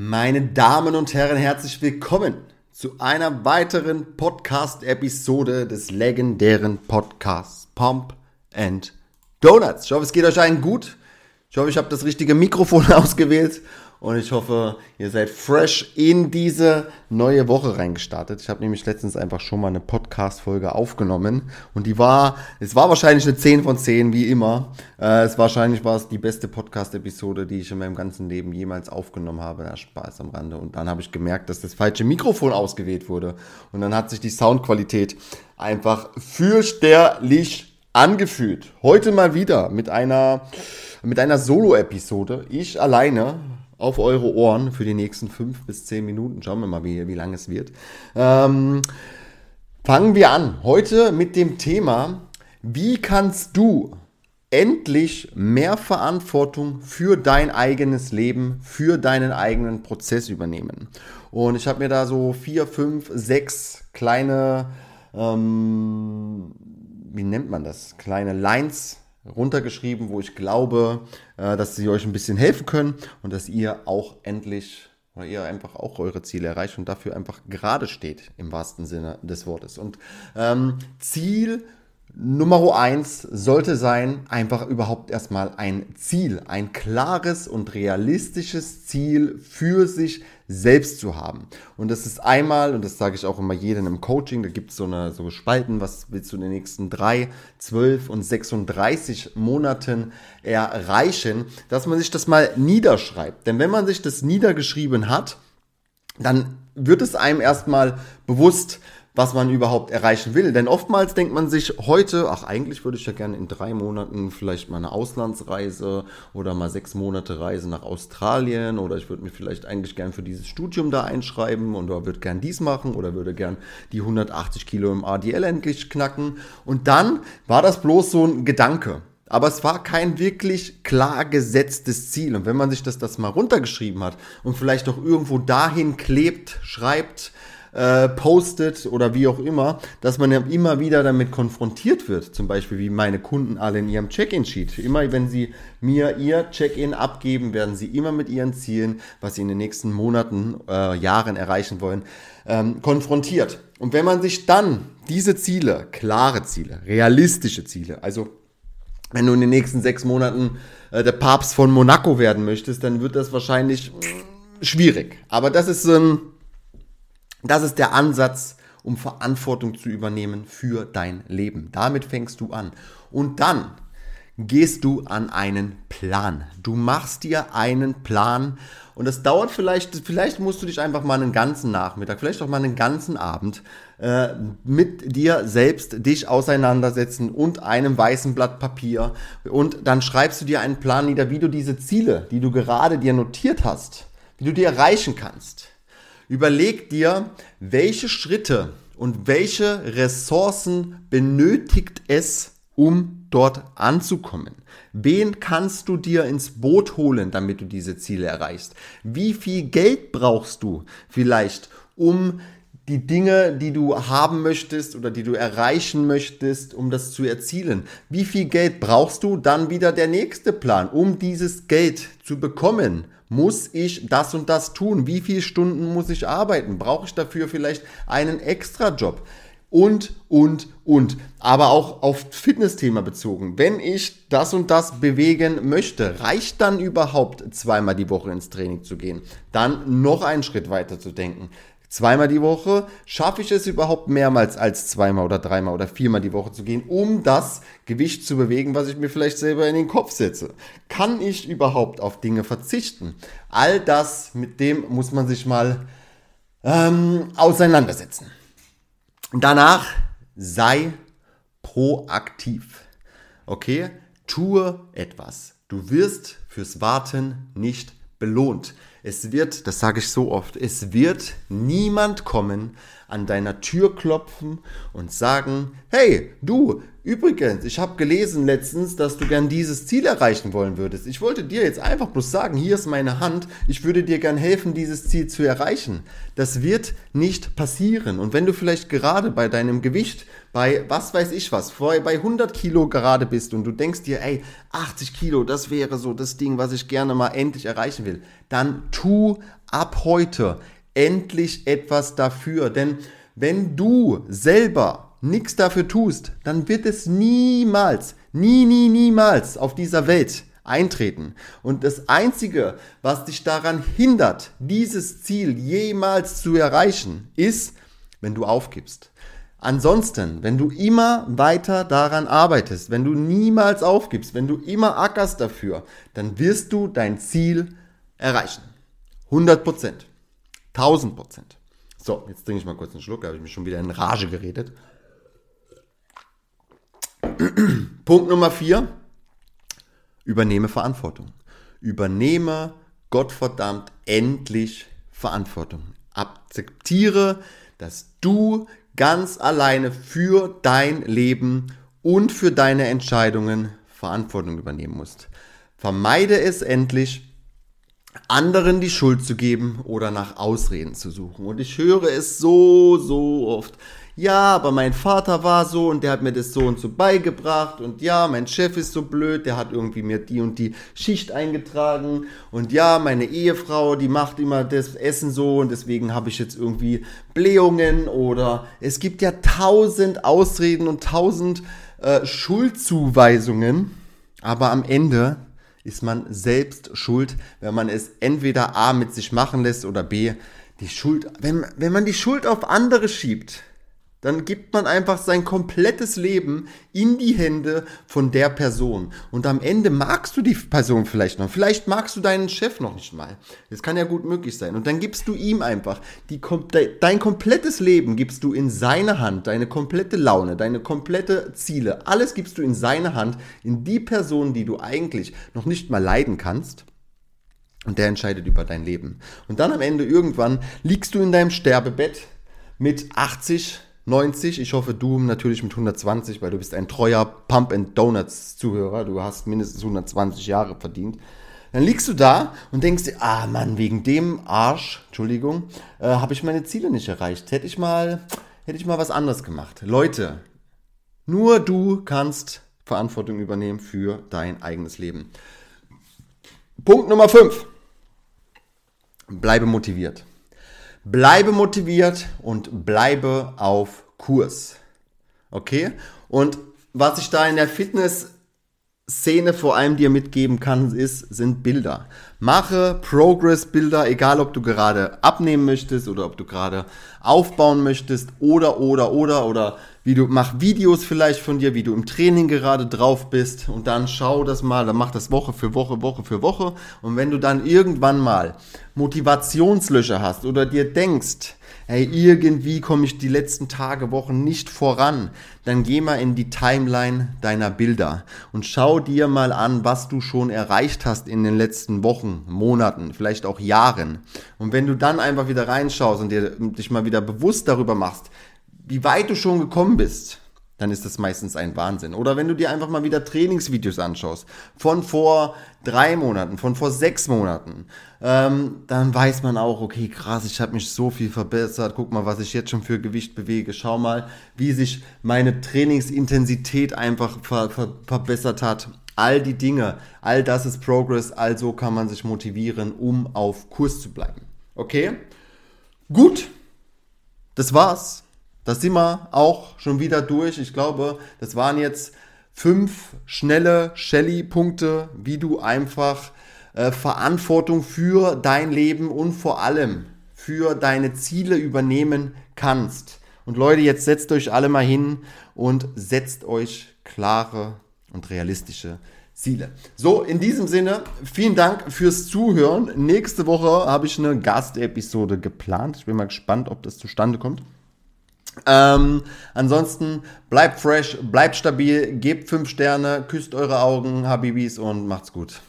Meine Damen und Herren, herzlich willkommen zu einer weiteren Podcast-Episode des legendären Podcasts Pump and Donuts. Ich hoffe, es geht euch allen gut. Ich hoffe, ich habe das richtige Mikrofon ausgewählt und ich hoffe, ihr seid fresh in diese neue Woche reingestartet. Ich habe nämlich letztens einfach schon mal eine Podcast-Folge aufgenommen und die war, es war wahrscheinlich eine 10 von 10, wie immer. Äh, es wahrscheinlich war es die beste Podcast-Episode, die ich in meinem ganzen Leben jemals aufgenommen habe. Ja, Spaß am Rande. Und dann habe ich gemerkt, dass das falsche Mikrofon ausgewählt wurde. Und dann hat sich die Soundqualität einfach fürchterlich angefühlt. Heute mal wieder mit einer, mit einer Solo-Episode. Ich alleine auf eure Ohren für die nächsten fünf bis zehn Minuten. Schauen wir mal, wie, wie lang es wird. Ähm, fangen wir an. Heute mit dem Thema, wie kannst du endlich mehr Verantwortung für dein eigenes Leben, für deinen eigenen Prozess übernehmen. Und ich habe mir da so vier, fünf, sechs kleine, ähm, wie nennt man das, kleine Lines runtergeschrieben, wo ich glaube, äh, dass sie euch ein bisschen helfen können und dass ihr auch endlich oder ihr einfach auch eure Ziele erreicht und dafür einfach gerade steht im wahrsten Sinne des Wortes. Und ähm, Ziel Nummer eins sollte sein, einfach überhaupt erstmal ein Ziel, ein klares und realistisches Ziel für sich selbst zu haben. Und das ist einmal, und das sage ich auch immer jedem im Coaching, da gibt es so eine so Spalten, was willst du in den nächsten drei, zwölf und 36 Monaten erreichen, dass man sich das mal niederschreibt. Denn wenn man sich das niedergeschrieben hat, dann wird es einem erstmal bewusst, was man überhaupt erreichen will. Denn oftmals denkt man sich heute, ach eigentlich würde ich ja gerne in drei Monaten vielleicht mal eine Auslandsreise oder mal sechs Monate Reise nach Australien oder ich würde mir vielleicht eigentlich gern für dieses Studium da einschreiben und würde gern dies machen oder würde gern die 180 Kilo im ADL endlich knacken. Und dann war das bloß so ein Gedanke. Aber es war kein wirklich klar gesetztes Ziel. Und wenn man sich das, das mal runtergeschrieben hat und vielleicht auch irgendwo dahin klebt, schreibt, äh, postet oder wie auch immer, dass man ja immer wieder damit konfrontiert wird. Zum Beispiel wie meine Kunden alle in ihrem Check-in-Sheet. Immer wenn sie mir ihr Check-in abgeben, werden sie immer mit ihren Zielen, was sie in den nächsten Monaten, äh, Jahren erreichen wollen, ähm, konfrontiert. Und wenn man sich dann diese Ziele, klare Ziele, realistische Ziele, also wenn du in den nächsten sechs Monaten äh, der Papst von Monaco werden möchtest, dann wird das wahrscheinlich schwierig. Aber das ist ein das ist der Ansatz, um Verantwortung zu übernehmen für dein Leben. Damit fängst du an. Und dann gehst du an einen Plan. Du machst dir einen Plan und das dauert vielleicht, vielleicht musst du dich einfach mal einen ganzen Nachmittag, vielleicht auch mal einen ganzen Abend äh, mit dir selbst dich auseinandersetzen und einem weißen Blatt Papier und dann schreibst du dir einen Plan nieder, wie du diese Ziele, die du gerade dir notiert hast, wie du die erreichen kannst. Überleg dir, welche Schritte und welche Ressourcen benötigt es, um dort anzukommen? Wen kannst du dir ins Boot holen, damit du diese Ziele erreichst? Wie viel Geld brauchst du vielleicht, um die Dinge, die du haben möchtest oder die du erreichen möchtest, um das zu erzielen. Wie viel Geld brauchst du? Dann wieder der nächste Plan, um dieses Geld zu bekommen muss ich das und das tun? Wie viele Stunden muss ich arbeiten? Brauche ich dafür vielleicht einen Extrajob? Und, und, und. Aber auch auf Fitnessthema bezogen. Wenn ich das und das bewegen möchte, reicht dann überhaupt zweimal die Woche ins Training zu gehen? Dann noch einen Schritt weiter zu denken zweimal die Woche, schaffe ich es überhaupt mehrmals als zweimal oder dreimal oder viermal die Woche zu gehen, um das Gewicht zu bewegen, was ich mir vielleicht selber in den Kopf setze? Kann ich überhaupt auf Dinge verzichten? All das, mit dem muss man sich mal ähm, auseinandersetzen. Danach sei proaktiv. Okay? Tue etwas. Du wirst fürs Warten nicht belohnt. Es wird, das sage ich so oft, es wird niemand kommen, an deiner Tür klopfen und sagen, hey, du, übrigens, ich habe gelesen letztens, dass du gern dieses Ziel erreichen wollen würdest. Ich wollte dir jetzt einfach bloß sagen, hier ist meine Hand, ich würde dir gern helfen, dieses Ziel zu erreichen. Das wird nicht passieren. Und wenn du vielleicht gerade bei deinem Gewicht, bei was weiß ich was, bei 100 Kilo gerade bist und du denkst dir, ey, 80 Kilo, das wäre so das Ding, was ich gerne mal endlich erreichen will, dann tu ab heute endlich etwas dafür. Denn wenn du selber nichts dafür tust, dann wird es niemals, nie, nie, niemals auf dieser Welt eintreten. Und das Einzige, was dich daran hindert, dieses Ziel jemals zu erreichen, ist, wenn du aufgibst. Ansonsten, wenn du immer weiter daran arbeitest, wenn du niemals aufgibst, wenn du immer ackerst dafür, dann wirst du dein Ziel erreichen. 100 Prozent. 1000 Prozent. So, jetzt trinke ich mal kurz einen Schluck, da habe ich mich schon wieder in Rage geredet. Punkt Nummer vier. Übernehme Verantwortung. Übernehme Gottverdammt endlich Verantwortung. Akzeptiere, dass du ganz alleine für dein Leben und für deine Entscheidungen Verantwortung übernehmen musst. Vermeide es endlich, anderen die Schuld zu geben oder nach Ausreden zu suchen. Und ich höre es so, so oft. Ja, aber mein Vater war so und der hat mir das so und so beigebracht und ja, mein Chef ist so blöd, der hat irgendwie mir die und die Schicht eingetragen und ja, meine Ehefrau, die macht immer das Essen so und deswegen habe ich jetzt irgendwie Blähungen oder es gibt ja tausend Ausreden und tausend äh, Schuldzuweisungen, aber am Ende ist man selbst schuld, wenn man es entweder A mit sich machen lässt oder B die Schuld, wenn, wenn man die Schuld auf andere schiebt, dann gibt man einfach sein komplettes Leben in die Hände von der Person. Und am Ende magst du die Person vielleicht noch. Vielleicht magst du deinen Chef noch nicht mal. Das kann ja gut möglich sein. Und dann gibst du ihm einfach die, dein komplettes Leben gibst du in seine Hand. Deine komplette Laune, deine komplette Ziele. Alles gibst du in seine Hand. In die Person, die du eigentlich noch nicht mal leiden kannst. Und der entscheidet über dein Leben. Und dann am Ende irgendwann liegst du in deinem Sterbebett mit 80, 90. Ich hoffe, du natürlich mit 120, weil du bist ein treuer Pump and Donuts Zuhörer. Du hast mindestens 120 Jahre verdient. Dann liegst du da und denkst dir, ah Mann, wegen dem Arsch, Entschuldigung, äh, habe ich meine Ziele nicht erreicht. Hätte ich mal, hätte ich mal was anderes gemacht. Leute, nur du kannst Verantwortung übernehmen für dein eigenes Leben. Punkt Nummer 5. Bleibe motiviert. Bleibe motiviert und bleibe auf Kurs. Okay? Und was ich da in der Fitness Szene vor allem dir mitgeben kann, ist, sind Bilder. Mache Progress-Bilder, egal ob du gerade abnehmen möchtest oder ob du gerade aufbauen möchtest oder, oder, oder, oder wie du, mach Videos vielleicht von dir, wie du im Training gerade drauf bist und dann schau das mal, dann mach das Woche für Woche, Woche für Woche und wenn du dann irgendwann mal Motivationslöcher hast oder dir denkst, hey, irgendwie komme ich die letzten Tage, Wochen nicht voran, dann geh mal in die Timeline deiner Bilder und schau dir mal an, was du schon erreicht hast in den letzten Wochen, Monaten, vielleicht auch Jahren. Und wenn du dann einfach wieder reinschaust und dir, dich mal wieder bewusst darüber machst, wie weit du schon gekommen bist, dann ist das meistens ein Wahnsinn. Oder wenn du dir einfach mal wieder Trainingsvideos anschaust, von vor drei Monaten, von vor sechs Monaten, ähm, dann weiß man auch, okay, krass, ich habe mich so viel verbessert, guck mal, was ich jetzt schon für Gewicht bewege, schau mal, wie sich meine Trainingsintensität einfach ver ver verbessert hat. All die Dinge, all das ist Progress, also kann man sich motivieren, um auf Kurs zu bleiben. Okay? Gut, das war's da sind wir auch schon wieder durch. Ich glaube, das waren jetzt fünf schnelle Shelly-Punkte, wie du einfach äh, Verantwortung für dein Leben und vor allem für deine Ziele übernehmen kannst. Und Leute, jetzt setzt euch alle mal hin und setzt euch klare und realistische Ziele. So, in diesem Sinne, vielen Dank fürs Zuhören. Nächste Woche habe ich eine Gastepisode geplant. Ich bin mal gespannt, ob das zustande kommt. Ähm, ansonsten bleibt fresh, bleibt stabil, gebt 5 Sterne, küsst eure Augen, Habibis und macht's gut.